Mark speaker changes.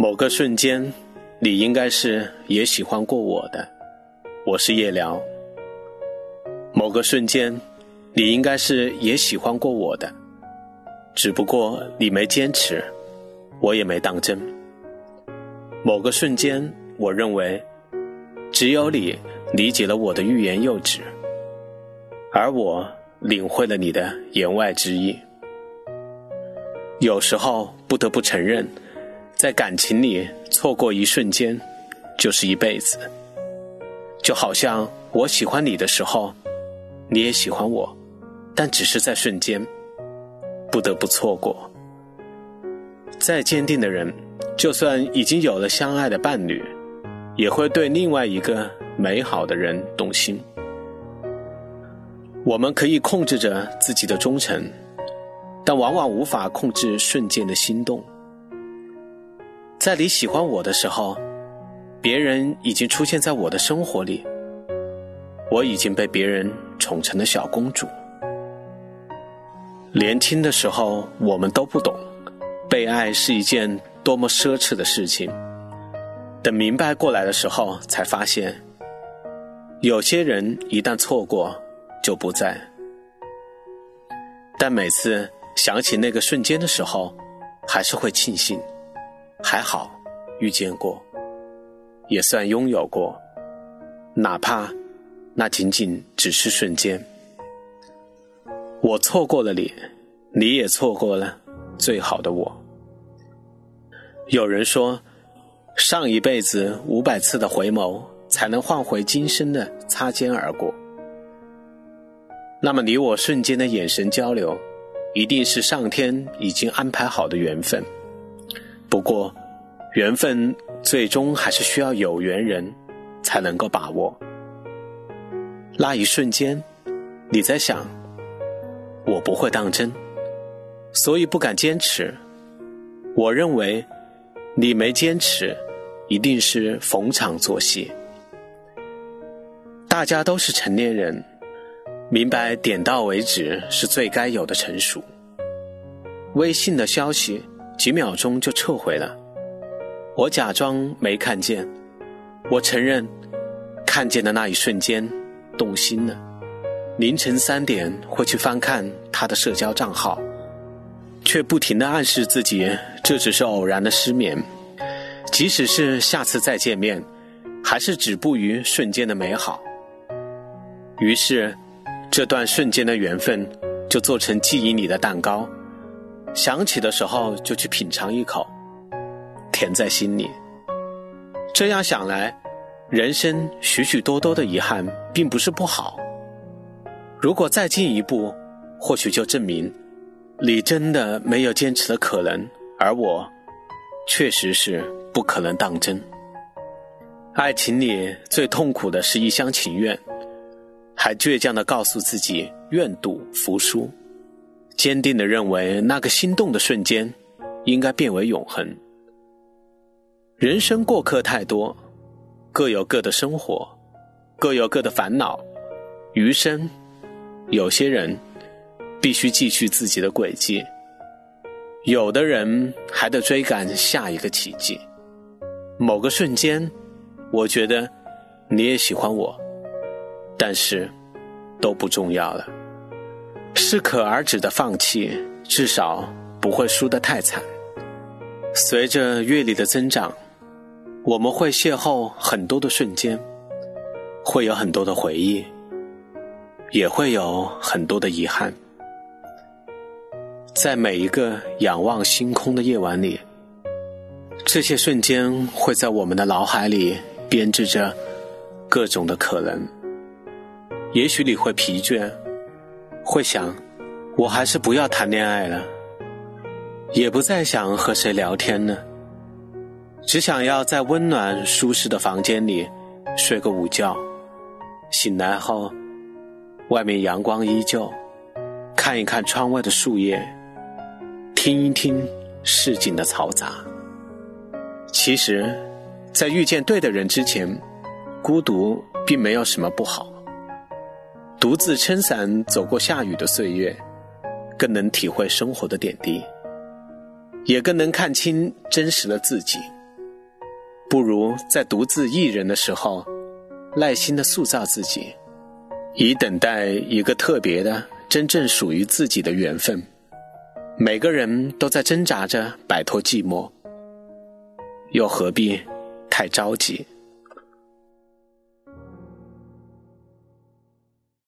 Speaker 1: 某个瞬间，你应该是也喜欢过我的。我是夜聊。某个瞬间，你应该是也喜欢过我的，只不过你没坚持，我也没当真。某个瞬间，我认为只有你理解了我的欲言又止，而我领会了你的言外之意。有时候不得不承认。在感情里错过一瞬间，就是一辈子。就好像我喜欢你的时候，你也喜欢我，但只是在瞬间，不得不错过。再坚定的人，就算已经有了相爱的伴侣，也会对另外一个美好的人动心。我们可以控制着自己的忠诚，但往往无法控制瞬间的心动。在你喜欢我的时候，别人已经出现在我的生活里，我已经被别人宠成了小公主。年轻的时候，我们都不懂，被爱是一件多么奢侈的事情。等明白过来的时候，才发现，有些人一旦错过，就不在。但每次想起那个瞬间的时候，还是会庆幸。还好，遇见过，也算拥有过，哪怕那仅仅只是瞬间。我错过了你，你也错过了最好的我。有人说，上一辈子五百次的回眸，才能换回今生的擦肩而过。那么，你我瞬间的眼神交流，一定是上天已经安排好的缘分。不过，缘分最终还是需要有缘人，才能够把握。那一瞬间，你在想，我不会当真，所以不敢坚持。我认为，你没坚持，一定是逢场作戏。大家都是成年人，明白点到为止是最该有的成熟。微信的消息。几秒钟就撤回了，我假装没看见，我承认，看见的那一瞬间动心了。凌晨三点会去翻看他的社交账号，却不停的暗示自己这只是偶然的失眠，即使是下次再见面，还是止步于瞬间的美好。于是，这段瞬间的缘分就做成记忆里的蛋糕。想起的时候就去品尝一口，甜在心里。这样想来，人生许许多多的遗憾并不是不好。如果再进一步，或许就证明你真的没有坚持的可能，而我确实是不可能当真。爱情里最痛苦的是一厢情愿，还倔强的告诉自己愿赌服输。坚定的认为，那个心动的瞬间，应该变为永恒。人生过客太多，各有各的生活，各有各的烦恼。余生，有些人必须继续自己的轨迹，有的人还得追赶下一个奇迹。某个瞬间，我觉得你也喜欢我，但是都不重要了。适可而止的放弃，至少不会输得太惨。随着阅历的增长，我们会邂逅很多的瞬间，会有很多的回忆，也会有很多的遗憾。在每一个仰望星空的夜晚里，这些瞬间会在我们的脑海里编织着各种的可能。也许你会疲倦。会想，我还是不要谈恋爱了，也不再想和谁聊天了，只想要在温暖舒适的房间里睡个午觉。醒来后，外面阳光依旧，看一看窗外的树叶，听一听市井的嘈杂。其实，在遇见对的人之前，孤独并没有什么不好。独自撑伞走过下雨的岁月，更能体会生活的点滴，也更能看清真实的自己。不如在独自一人的时候，耐心的塑造自己，以等待一个特别的、真正属于自己的缘分。每个人都在挣扎着摆脱寂寞，又何必太着急？